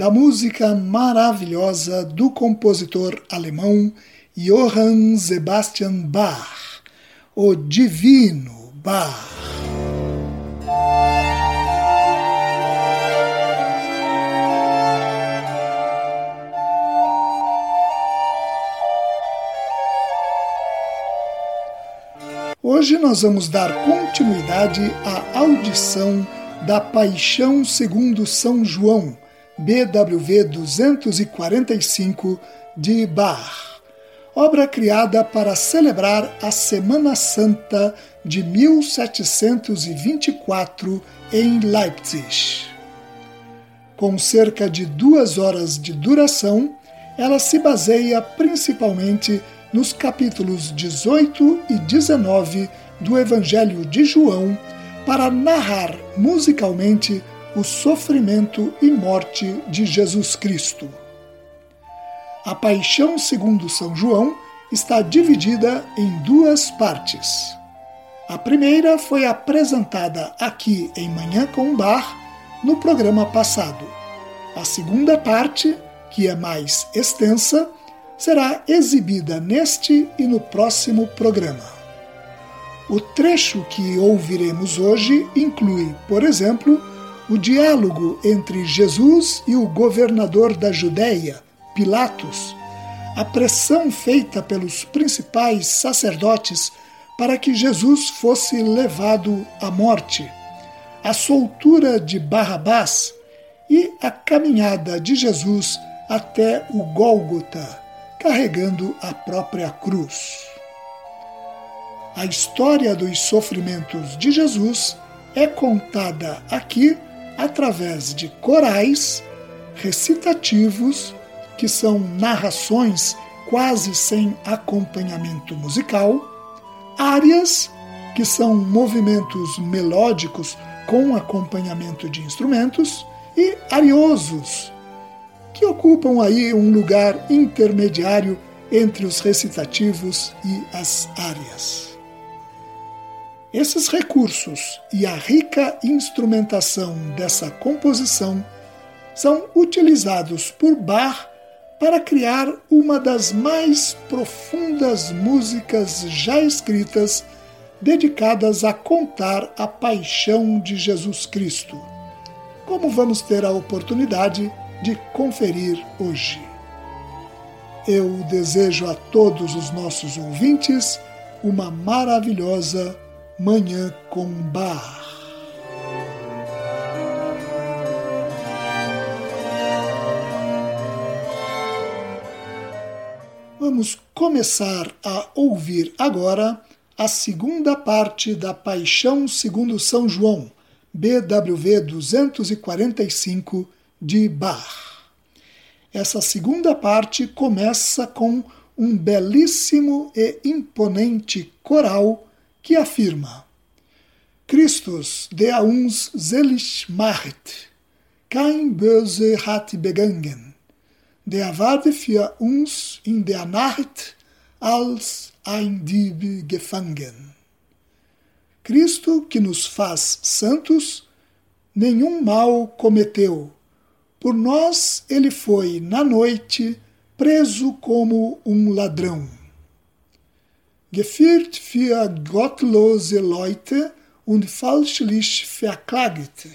da música maravilhosa do compositor alemão Johann Sebastian Bach, o Divino Bach. Hoje nós vamos dar continuidade à audição da Paixão segundo São João, BWV 245 de Bach, obra criada para celebrar a Semana Santa de 1724 em Leipzig. Com cerca de duas horas de duração, ela se baseia principalmente nos capítulos 18 e 19 do Evangelho de João para narrar musicalmente o sofrimento e morte de Jesus Cristo. A Paixão segundo São João está dividida em duas partes. A primeira foi apresentada aqui em Manhã com Bar no programa passado. A segunda parte, que é mais extensa, será exibida neste e no próximo programa. O trecho que ouviremos hoje inclui, por exemplo, o diálogo entre Jesus e o governador da Judéia, Pilatos, a pressão feita pelos principais sacerdotes para que Jesus fosse levado à morte, a soltura de Barrabás e a caminhada de Jesus até o Gólgota, carregando a própria cruz. A história dos sofrimentos de Jesus é contada aqui através de corais, recitativos, que são narrações quase sem acompanhamento musical, áreas, que são movimentos melódicos com acompanhamento de instrumentos, e ariosos, que ocupam aí um lugar intermediário entre os recitativos e as áreas. Esses recursos e a rica instrumentação dessa composição são utilizados por Bach para criar uma das mais profundas músicas já escritas dedicadas a contar a paixão de Jesus Cristo, como vamos ter a oportunidade de conferir hoje. Eu desejo a todos os nossos ouvintes uma maravilhosa Manhã com Bar. Vamos começar a ouvir agora a segunda parte da Paixão segundo São João, BWV 245 de Bach. Essa segunda parte começa com um belíssimo e imponente coral que afirma: Christus, der uns selig macht, kein Böse hat begangen, der ward für uns in der Nacht als ein Dieb gefangen. Cristo, que nos faz santos, nenhum mal cometeu. Por nós ele foi na noite preso como um ladrão. Geführt für gottlose Leute und falschlich verklagt,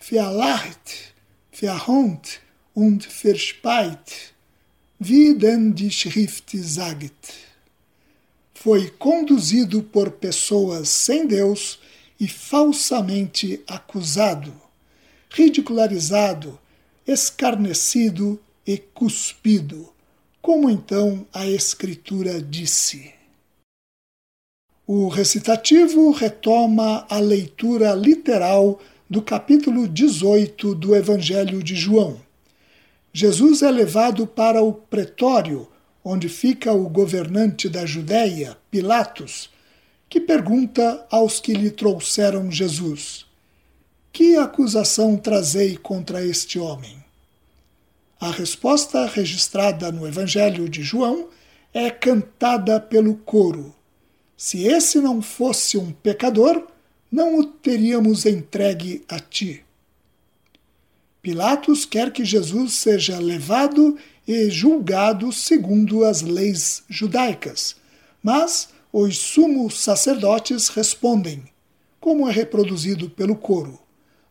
verlacht, verhont und verspeit, wie denn die Schrift sagt. Foi conduzido por pessoas sem Deus e falsamente acusado, ridicularizado, escarnecido e cuspido, como então a Escritura disse. O recitativo retoma a leitura literal do capítulo 18 do Evangelho de João. Jesus é levado para o pretório, onde fica o governante da Judéia, Pilatos, que pergunta aos que lhe trouxeram Jesus: Que acusação trazei contra este homem? A resposta registrada no Evangelho de João é cantada pelo coro. Se esse não fosse um pecador, não o teríamos entregue a ti. Pilatos quer que Jesus seja levado e julgado segundo as leis judaicas, mas os sumos sacerdotes respondem, como é reproduzido pelo coro: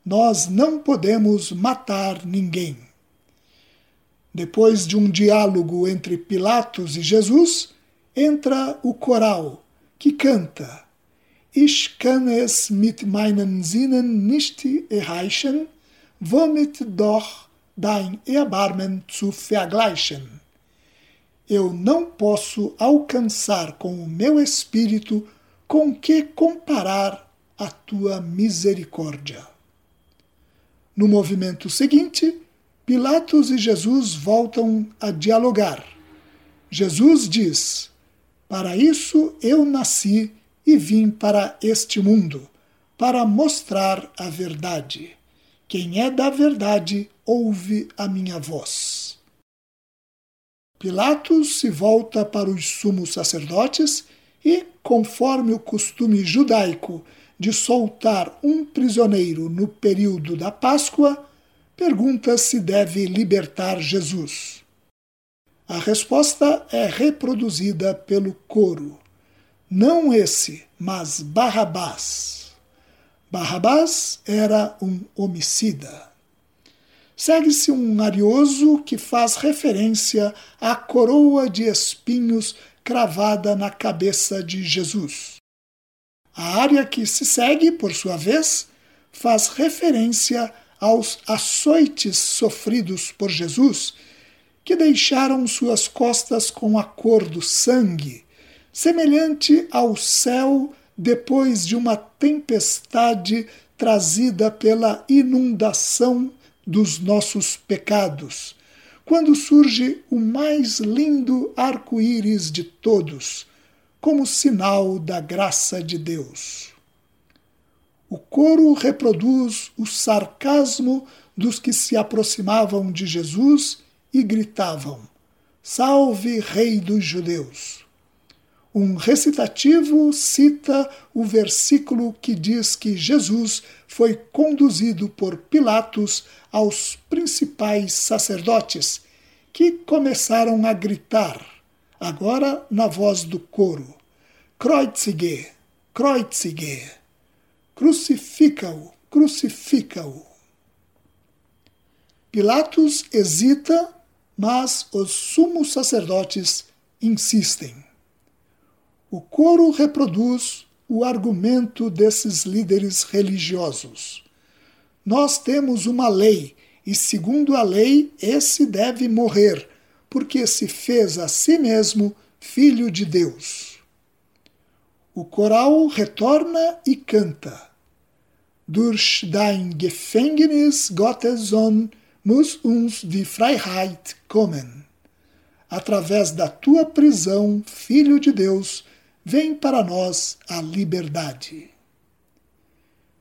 Nós não podemos matar ninguém. Depois de um diálogo entre Pilatos e Jesus, entra o coral, que canta: Ich kann es mit meinen Sinnen nicht erreichen, womit doch dein Erbarmen zu vergleichen. Eu não posso alcançar com o meu espírito com que comparar a tua misericórdia. No movimento seguinte, Pilatos e Jesus voltam a dialogar. Jesus diz: Para isso eu nasci e vim para este mundo, para mostrar a verdade. Quem é da verdade ouve a minha voz. Pilatos se volta para os sumos sacerdotes e, conforme o costume judaico de soltar um prisioneiro no período da Páscoa, pergunta se deve libertar Jesus. A resposta é reproduzida pelo coro. Não esse, mas Barrabás. Barrabás era um homicida. Segue-se um arioso que faz referência à coroa de espinhos cravada na cabeça de Jesus. A área que se segue, por sua vez, faz referência aos açoites sofridos por Jesus, que deixaram suas costas com a cor do sangue, semelhante ao céu depois de uma tempestade trazida pela inundação dos nossos pecados, quando surge o mais lindo arco-íris de todos, como sinal da graça de Deus. O coro reproduz o sarcasmo dos que se aproximavam de Jesus e gritavam: Salve, Rei dos Judeus! Um recitativo cita o versículo que diz que Jesus foi conduzido por Pilatos aos principais sacerdotes, que começaram a gritar, agora na voz do coro: Kreuzige, Kreuzige! Crucifica-o, crucifica-o. Pilatos hesita, mas os sumos sacerdotes insistem. O coro reproduz o argumento desses líderes religiosos. Nós temos uma lei, e segundo a lei, esse deve morrer, porque se fez a si mesmo filho de Deus. O coral retorna e canta. Durch dein Gefängnis Gottes Sohn muss uns die Freiheit kommen. Através da tua prisão, Filho de Deus, vem para nós a liberdade.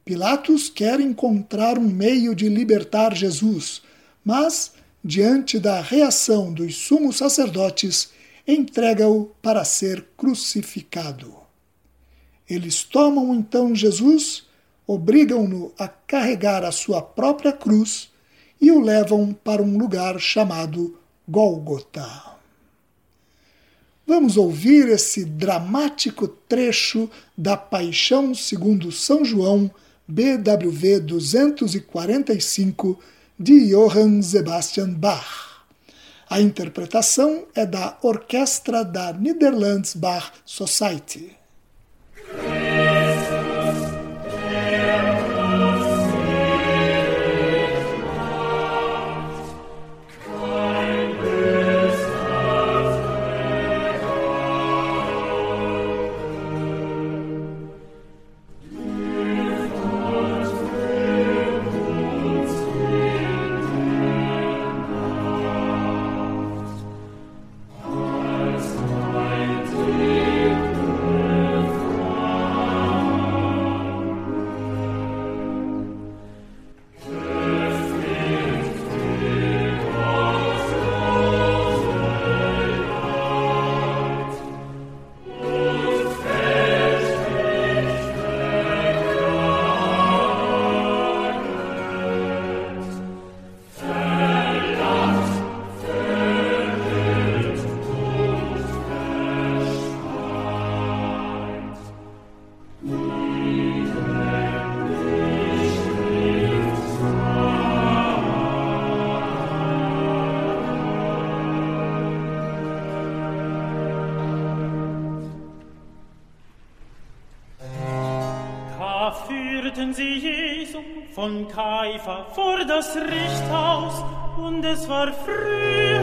Pilatos quer encontrar um meio de libertar Jesus, mas, diante da reação dos sumos sacerdotes, entrega-o para ser crucificado. Eles tomam então Jesus, obrigam-no a carregar a sua própria cruz e o levam para um lugar chamado Gólgota. Vamos ouvir esse dramático trecho da Paixão segundo São João, BWV 245, de Johann Sebastian Bach. A interpretação é da Orquestra da Netherlands Bach Society. Von Kaifa vor das Richthaus, und es war früh,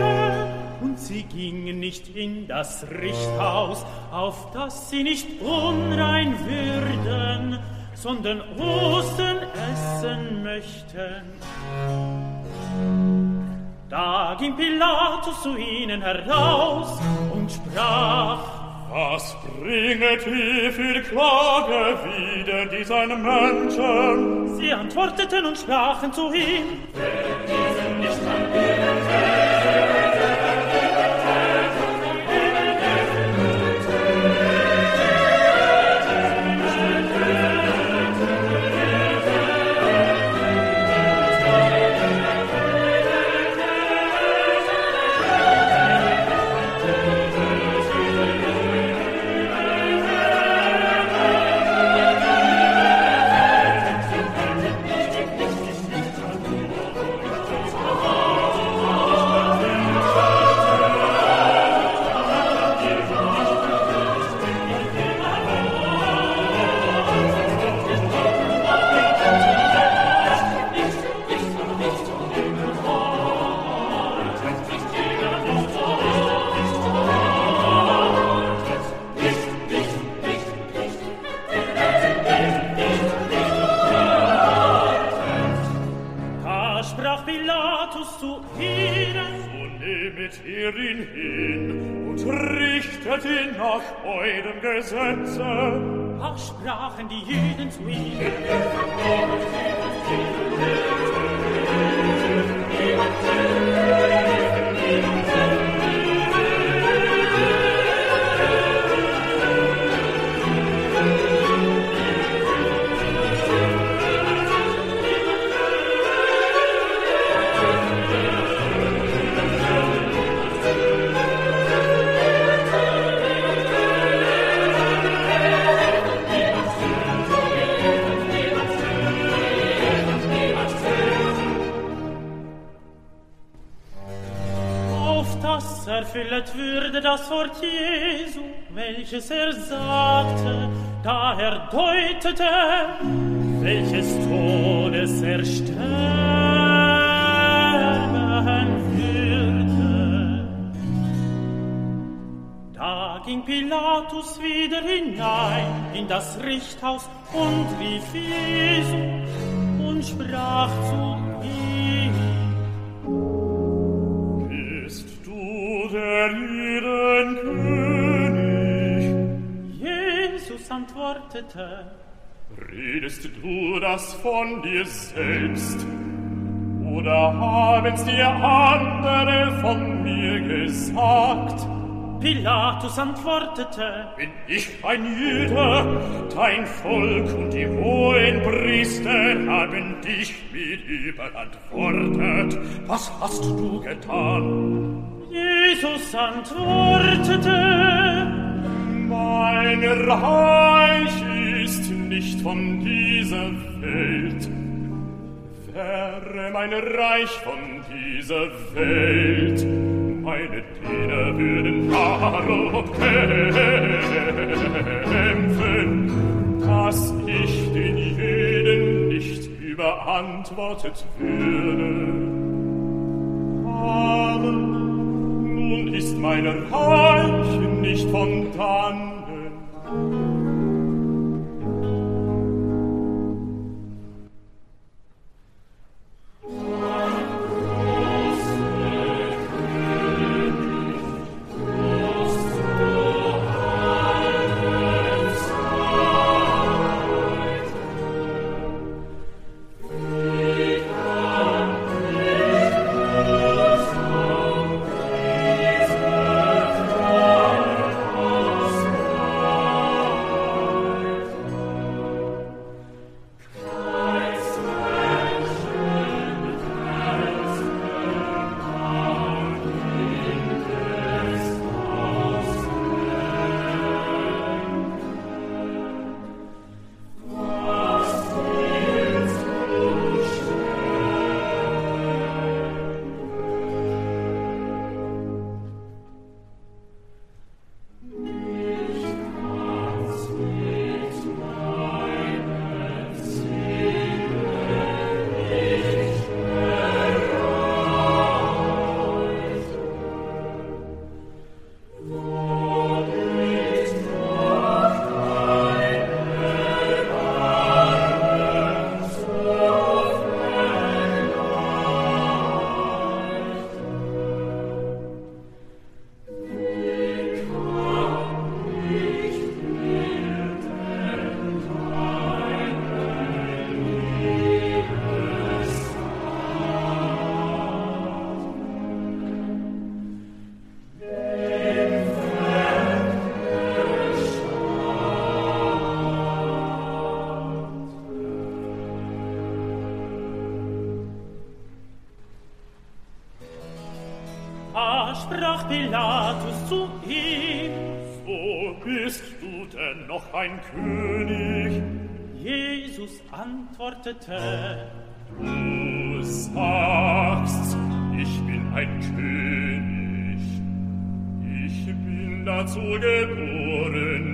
und sie gingen nicht in das Richthaus, auf dass sie nicht unrein würden, sondern Ostern essen möchten. Da ging Pilatus zu ihnen heraus und sprach, Was bringet ihr für Klage wider diesen Menschen? Sie antworteten und sprachen zu ihm. Das Wort Jesu, welches er sagte, da er deutete, welches Todes er sterben würde. Da ging Pilatus wieder hinein in das Richthaus und rief Jesu und sprach zu antwortete, Redest du das von dir selbst? Oder haben's dir andere von mir gesagt? Pilatus antwortete, Bin ich ein Jude, dein Volk und die hohen Priester haben dich mir überantwortet. Was hast du getan? Jesus antwortete, Mein Reich ist nicht von dieser Welt. Wäre mein Reich von dieser Welt, meine Diener würden darum kämpfen, dass ich den Jeden nicht überantwortet würde. Aber ist meine Reichen nicht von dann. Pilatus zu ihm. So bist du denn noch ein König? Jesus antwortete, Du sagst, ich bin ein König. Ich bin dazu geboren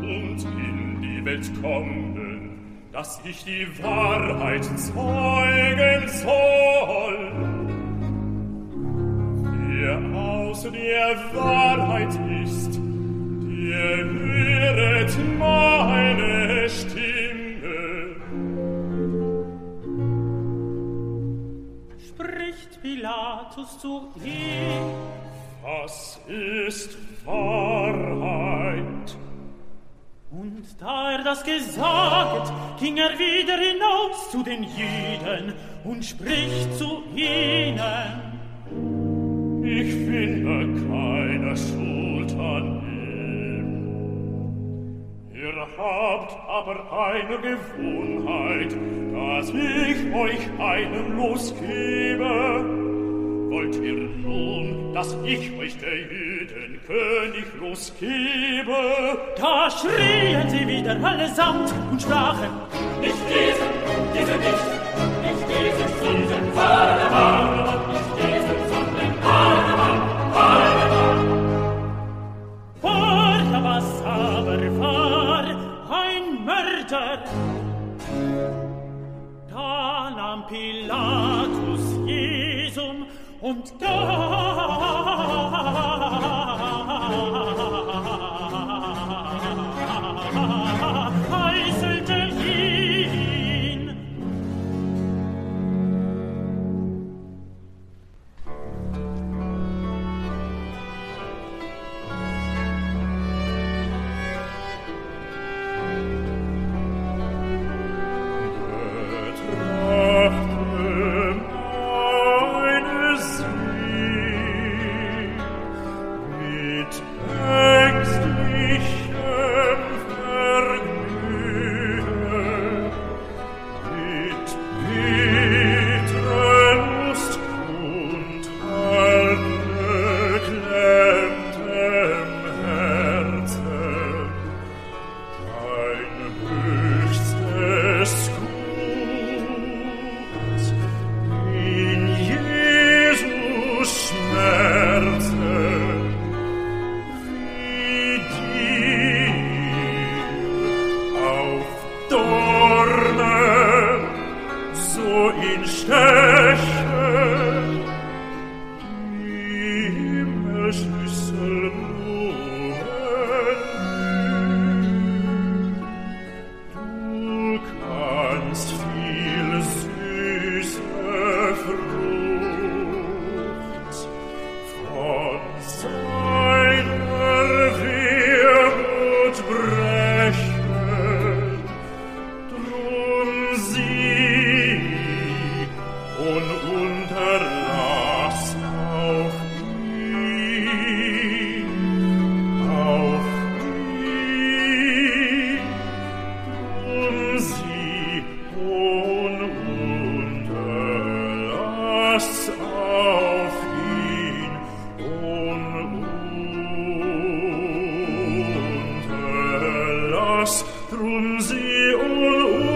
und in die Welt kommen, dass ich die Wahrheit zeugen soll. Aus der Wahrheit ist, der höret meine Stimme. Spricht Pilatus zu ihm, Was ist Wahrheit? Und da er das gesagt, ging er wieder hinaus zu den Jüden und spricht zu ihnen. Aber eine Gewohnheit, dass ich euch einen losgebe. Wollt ihr nun, dass ich euch der Jüden König losgebe? Da schrien sie wieder allesamt und sprachen, Nicht diesen, diesen nicht, nicht diesen, diesen, Vater, nicht was aber war ein Mörder. Da nahm Pilatus Jesum und da all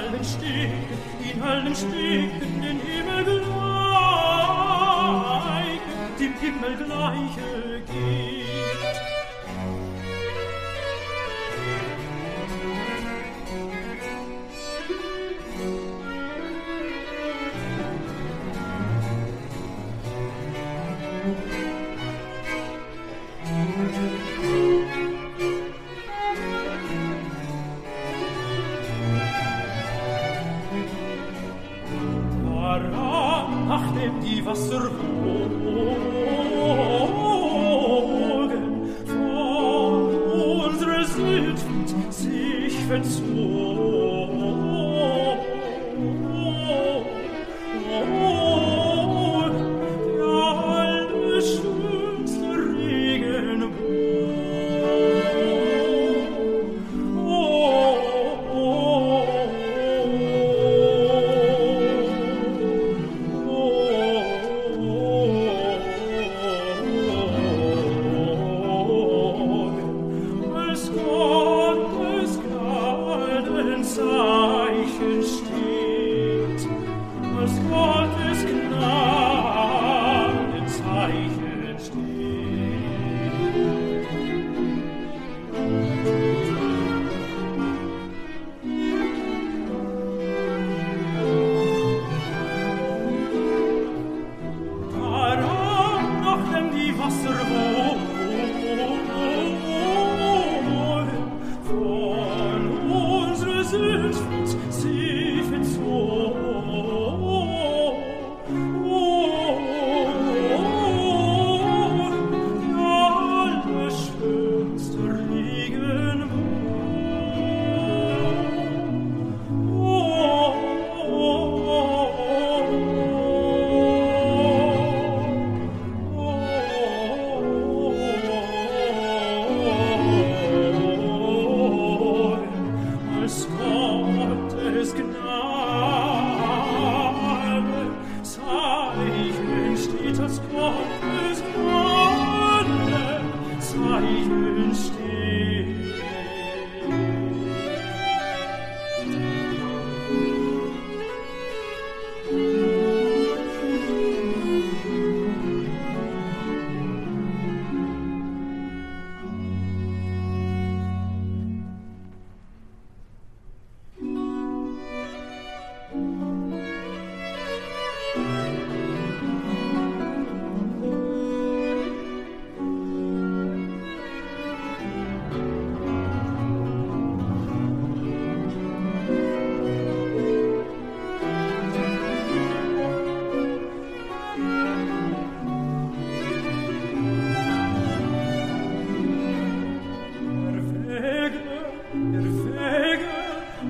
allen Stegen, in allen Stegen den Himmel gleiche, dem Himmel gleiche geht.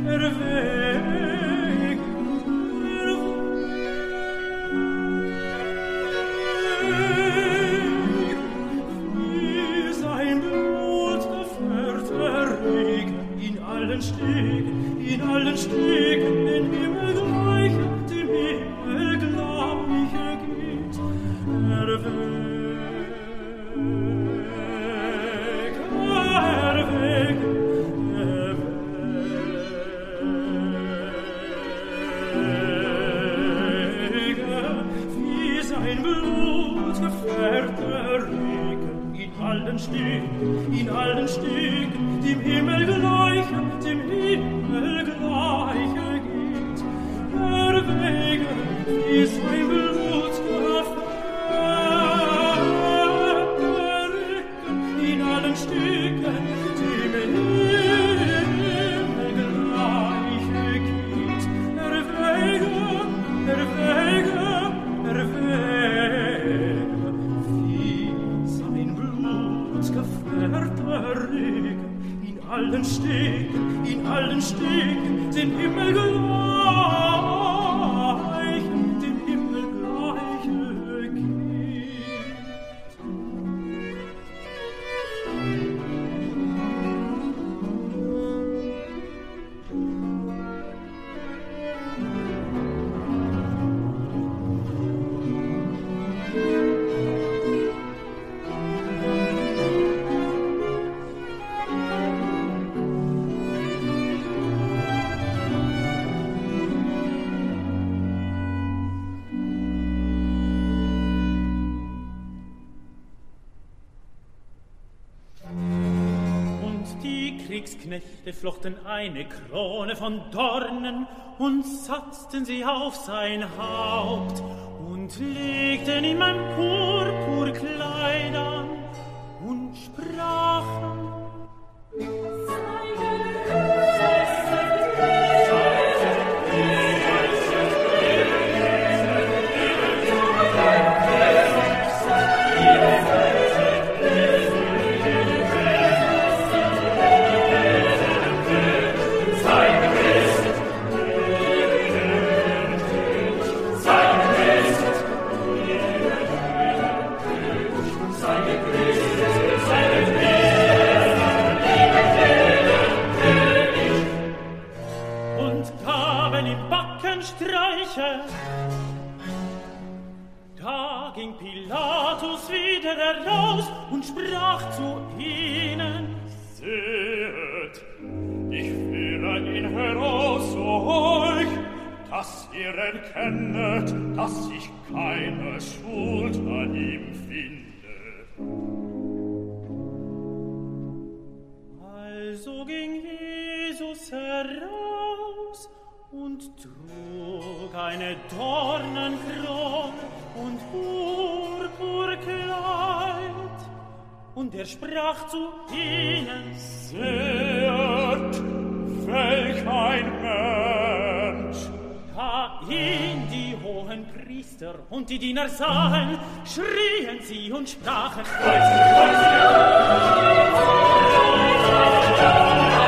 Hervé. Kriegsknechte flochten eine Krone von Dornen und satzten sie auf sein Haupt und legten ihm ein Purpurkleid erkennet, dass ich keine Schuld an ihm finde. Also ging Jesus heraus und trug eine Dornenkrone und Purpurkleid. Und er sprach zu ihnen, Seht, welch ein Mensch! da ihn die hohen Priester und die Diener sahen, schrien sie und sprachen, Kreuz, Kreuz, Kreuz, Kreuz, Kreuz, Kreuz, Kreuz, Kreuz, Kreuz,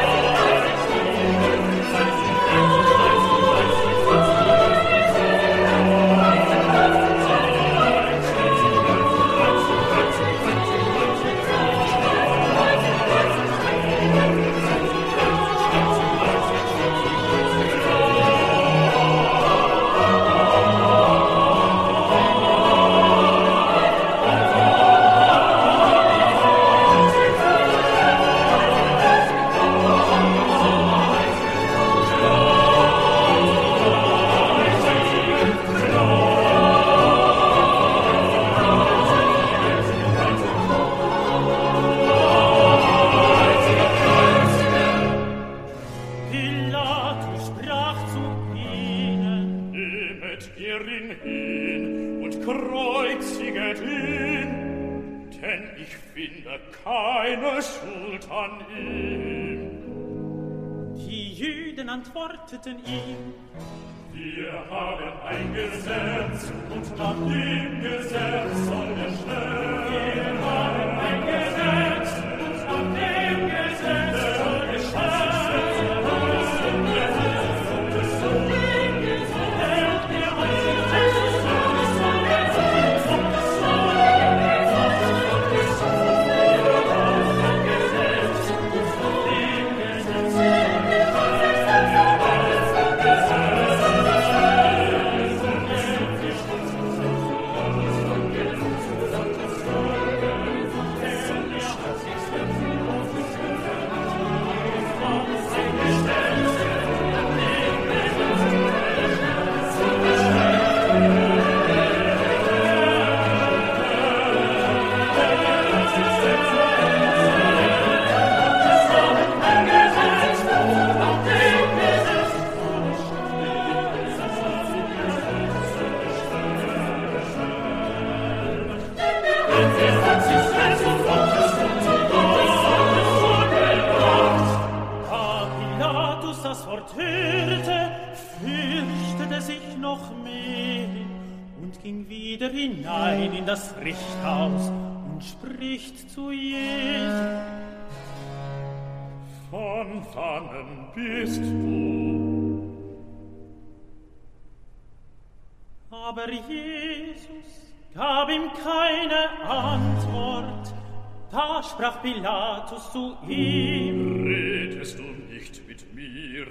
zu ihm, Redest du nicht mit mir?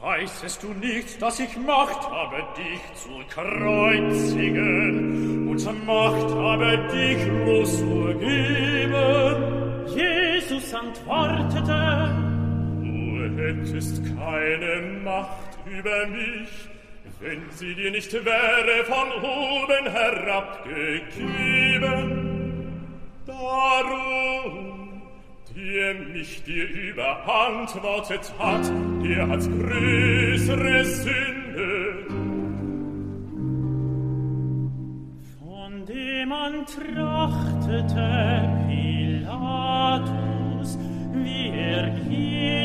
Weißest du nicht, dass ich Macht habe, dich zu kreuzigen und Macht habe, dich loszugeben? Jesus antwortete, Du hättest keine Macht über mich, wenn sie dir nicht wäre von oben herabgegeben. Darum, der mich dir überantwortet hat, der hat größere Sünde. von dem man trachtete Pilatus, wie er ihn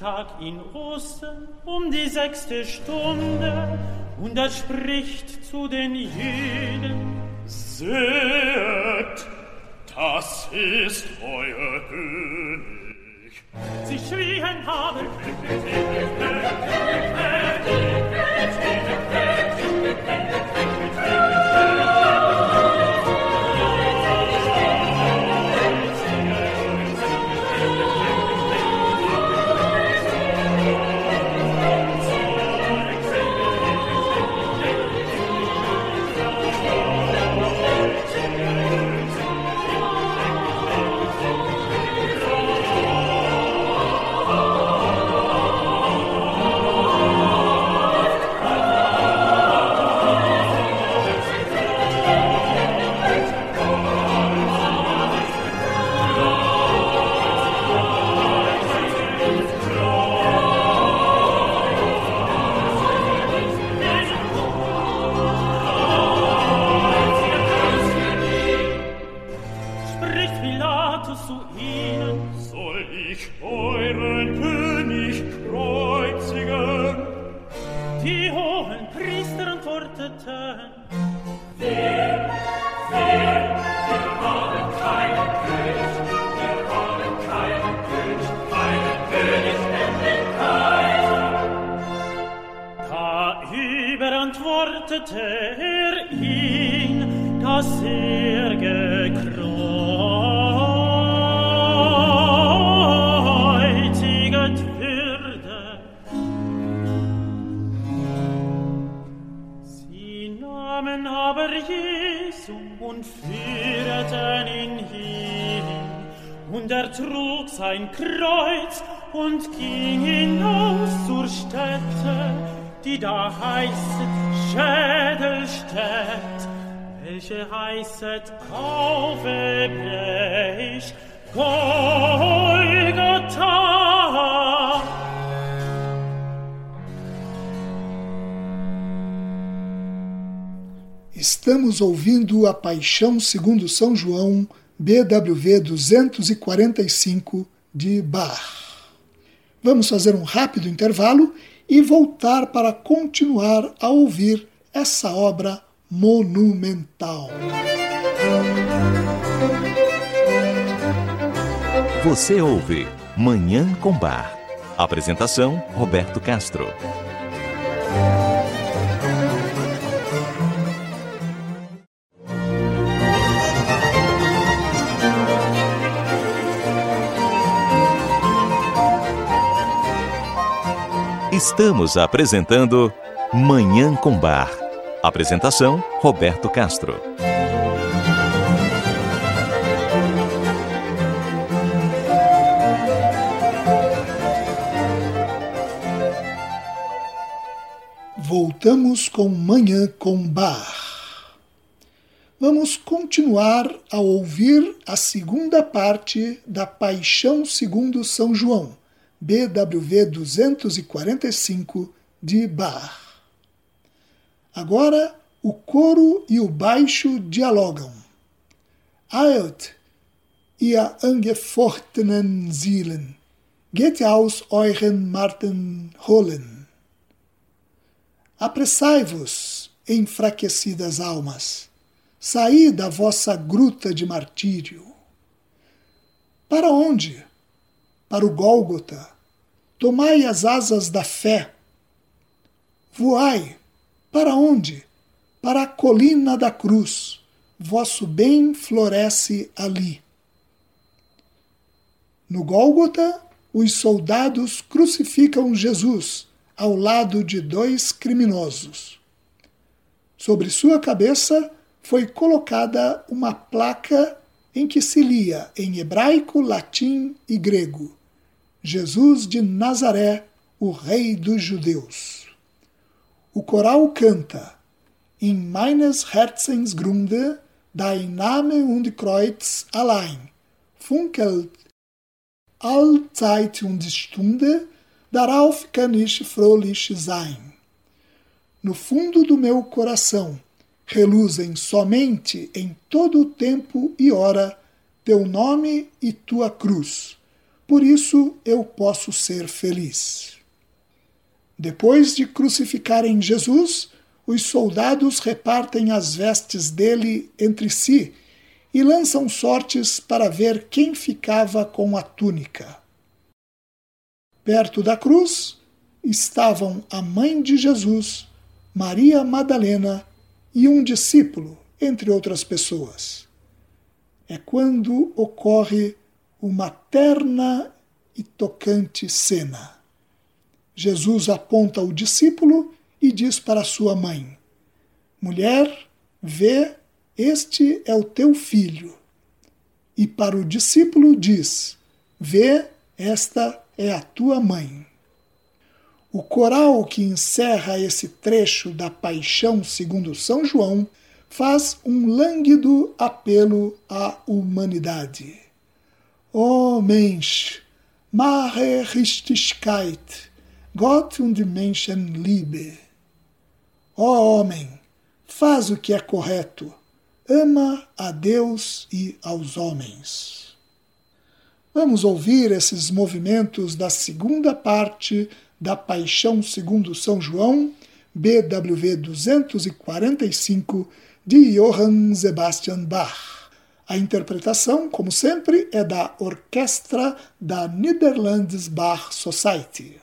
der Rüsttag in Ostern um die sechste Stunde, und er spricht zu den Jüden, Seht, das ist euer König. Sie schrien aber, Estamos ouvindo a Paixão segundo São João, BWV 245 de Bach. Vamos fazer um rápido intervalo e voltar para continuar a ouvir essa obra monumental. Você ouve Manhã com Bar. Apresentação: Roberto Castro. Estamos apresentando Manhã com Bar. Apresentação: Roberto Castro. Voltamos com Manhã com Bar. Vamos continuar a ouvir a segunda parte da Paixão segundo São João, BWV 245 de Bach. Agora o coro e o baixo dialogam. Eilt, ihr angefochtenen Seelen, geht aus euren Marten holen. Apressai-vos, enfraquecidas almas, saí da vossa gruta de martírio. Para onde? Para o Gólgota. Tomai as asas da fé. Voai. Para onde? Para a colina da cruz. Vosso bem floresce ali. No Gólgota, os soldados crucificam Jesus ao lado de dois criminosos. Sobre sua cabeça foi colocada uma placa em que se lia em hebraico, latim e grego: Jesus de Nazaré, o Rei dos Judeus. O coral canta: in meines Herzens Grunde dein Name und Kreuz allein, funkelt allzeit und Stunde, darauf kann ich fröhlich sein. No fundo do meu coração, reluzem somente em todo o tempo e hora teu nome e tua cruz. Por isso eu posso ser feliz. Depois de crucificarem Jesus, os soldados repartem as vestes dele entre si e lançam sortes para ver quem ficava com a túnica. Perto da cruz estavam a mãe de Jesus, Maria Madalena e um discípulo, entre outras pessoas. É quando ocorre uma terna e tocante cena. Jesus aponta o discípulo e diz para sua mãe: Mulher, vê, este é o teu filho. E para o discípulo diz: Vê, esta é a tua mãe. O coral que encerra esse trecho da Paixão segundo São João faz um lânguido apelo à humanidade. O Mensch, mache Richtigkeit, Gott und Menschenliebe. Ó homem, faz o que é correto, ama a Deus e aos homens. Vamos ouvir esses movimentos da segunda parte da Paixão segundo São João, BWV 245, de Johann Sebastian Bach. A interpretação, como sempre, é da Orquestra da Netherlands Bach Society.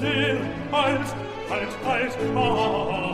den Halt, halt, halt, Ah!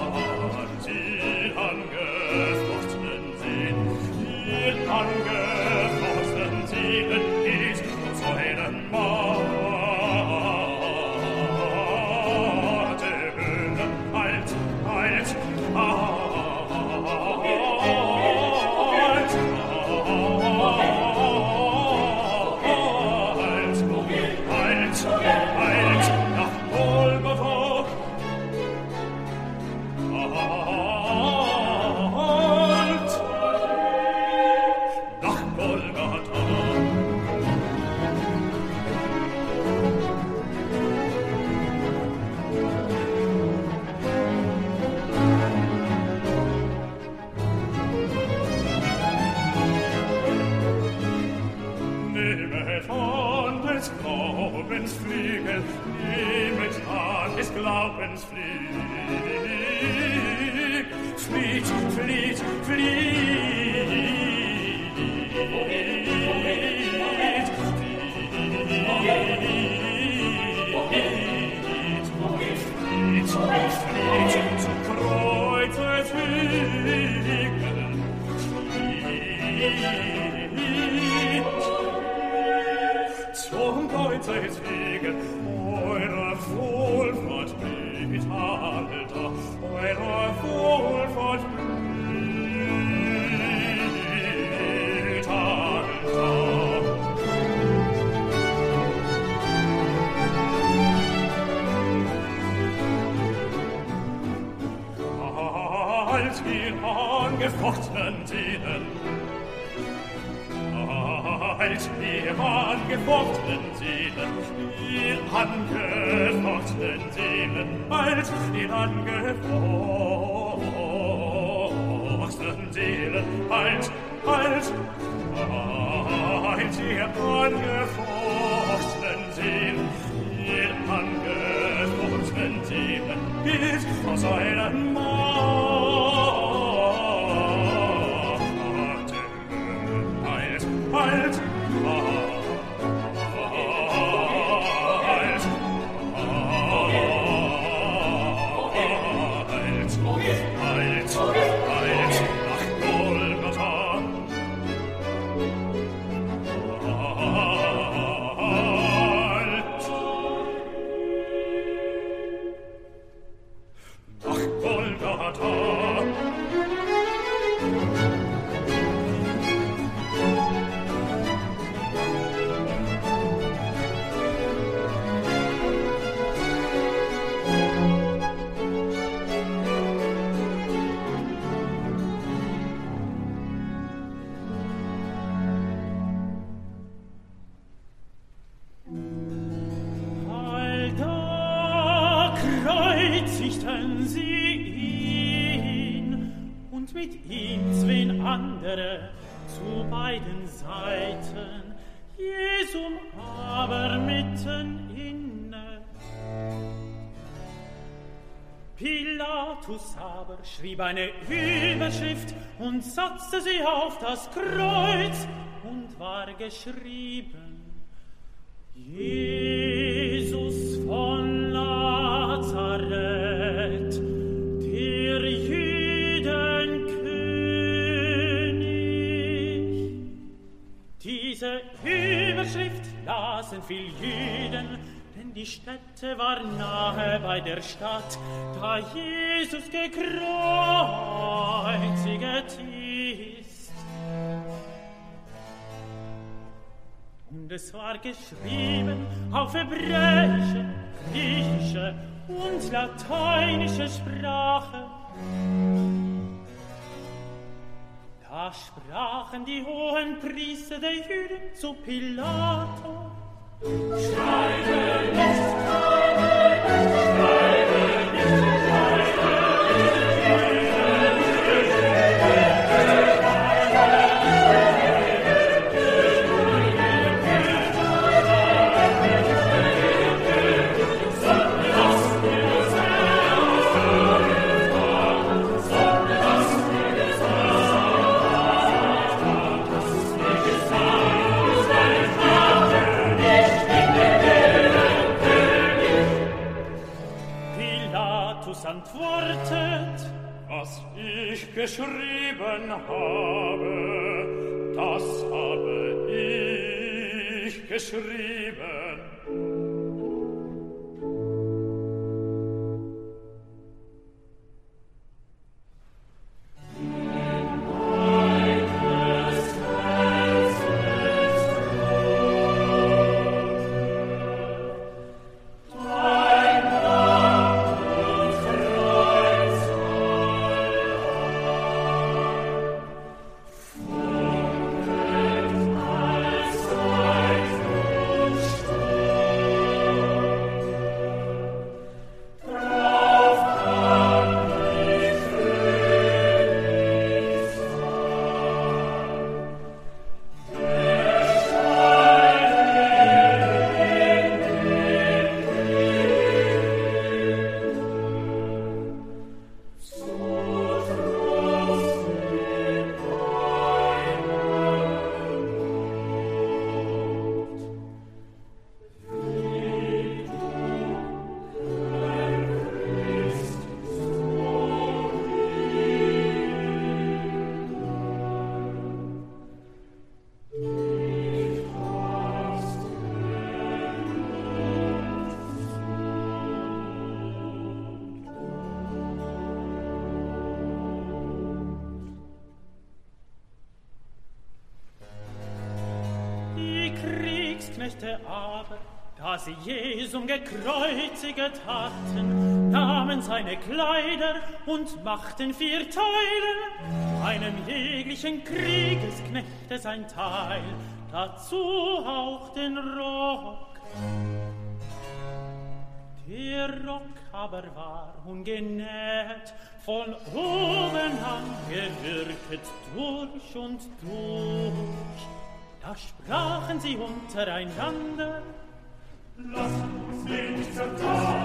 Geschrieben. Jesus von Nazareth der Jüdenkönig. Diese Überschrift lasen viel Jüden die Stätte war nahe bei der Stadt, da Jesus gekreuzigt es war geschrieben auf hebräische, griechische und lateinische Sprache. Da sprachen die hohen Priester der Jüden zu Pilatus, Schreibe nicht, geschrieben habe, das habe ich geschrieben. Sie Jesum gekreuziget hatten, nahmen seine Kleider und machten vier Teile, einem jeglichen Kriegesknechte sein Teil, dazu auch den Rock. Der Rock aber war ungenäht, von oben angewirket durch und durch. Da sprachen sie untereinander, Lasst uns nicht zertrauen,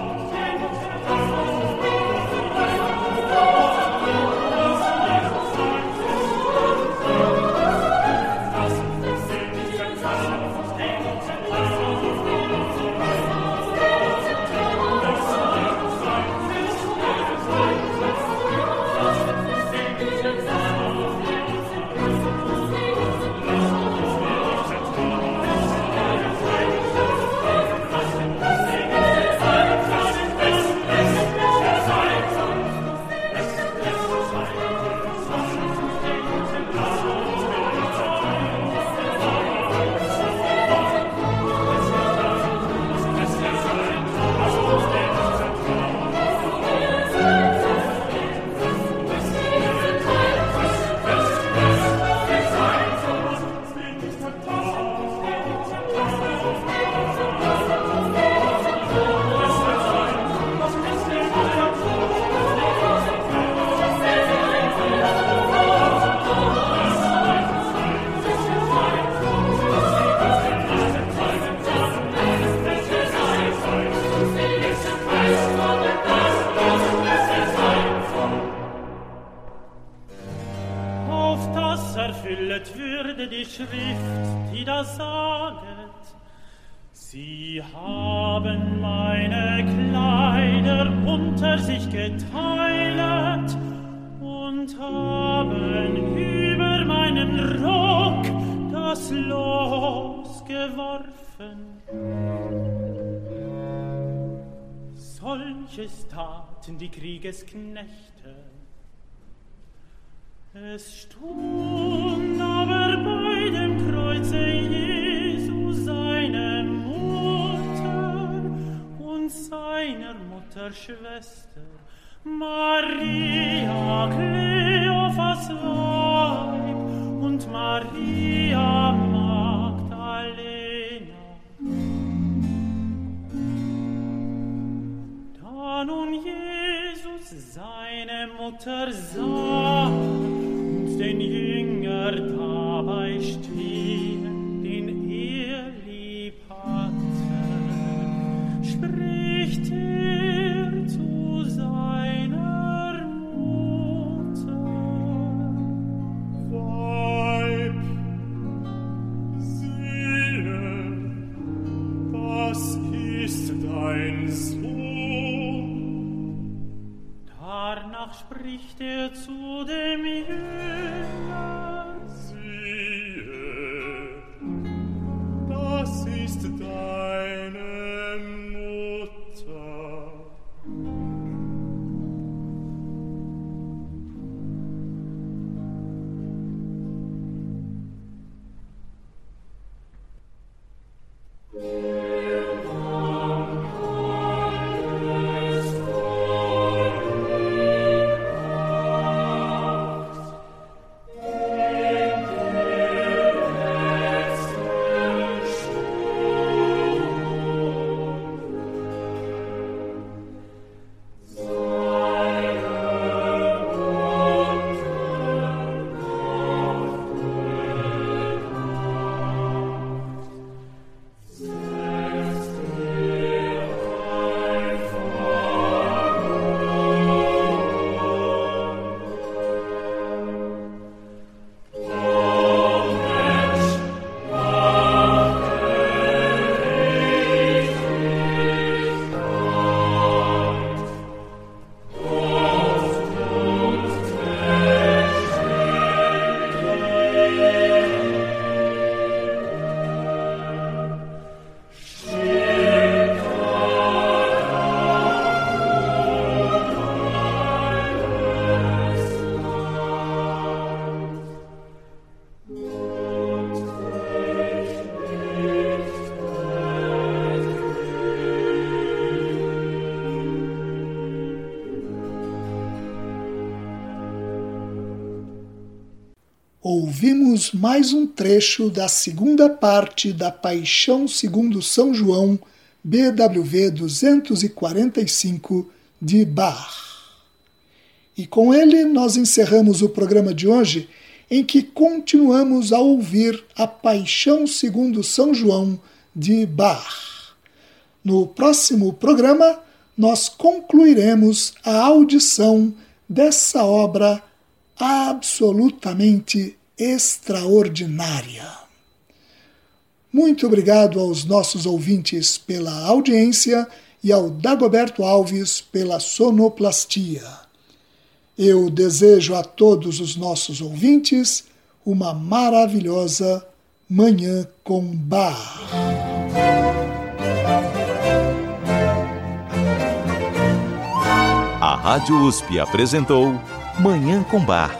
Schwester Maria Kleophas Weib und Maria Magdalena. Da nun Jesus seine Mutter sah und den Jünger dabei stehen, der Ouvimos mais um trecho da segunda parte da Paixão segundo São João, BWV 245 de Bach. E com ele nós encerramos o programa de hoje, em que continuamos a ouvir a Paixão segundo São João de Bach. No próximo programa, nós concluiremos a audição dessa obra absolutamente extraordinária. Muito obrigado aos nossos ouvintes pela audiência e ao Dagoberto Alves pela sonoplastia. Eu desejo a todos os nossos ouvintes uma maravilhosa Manhã com Bar. A Rádio USP apresentou Manhã com Bar.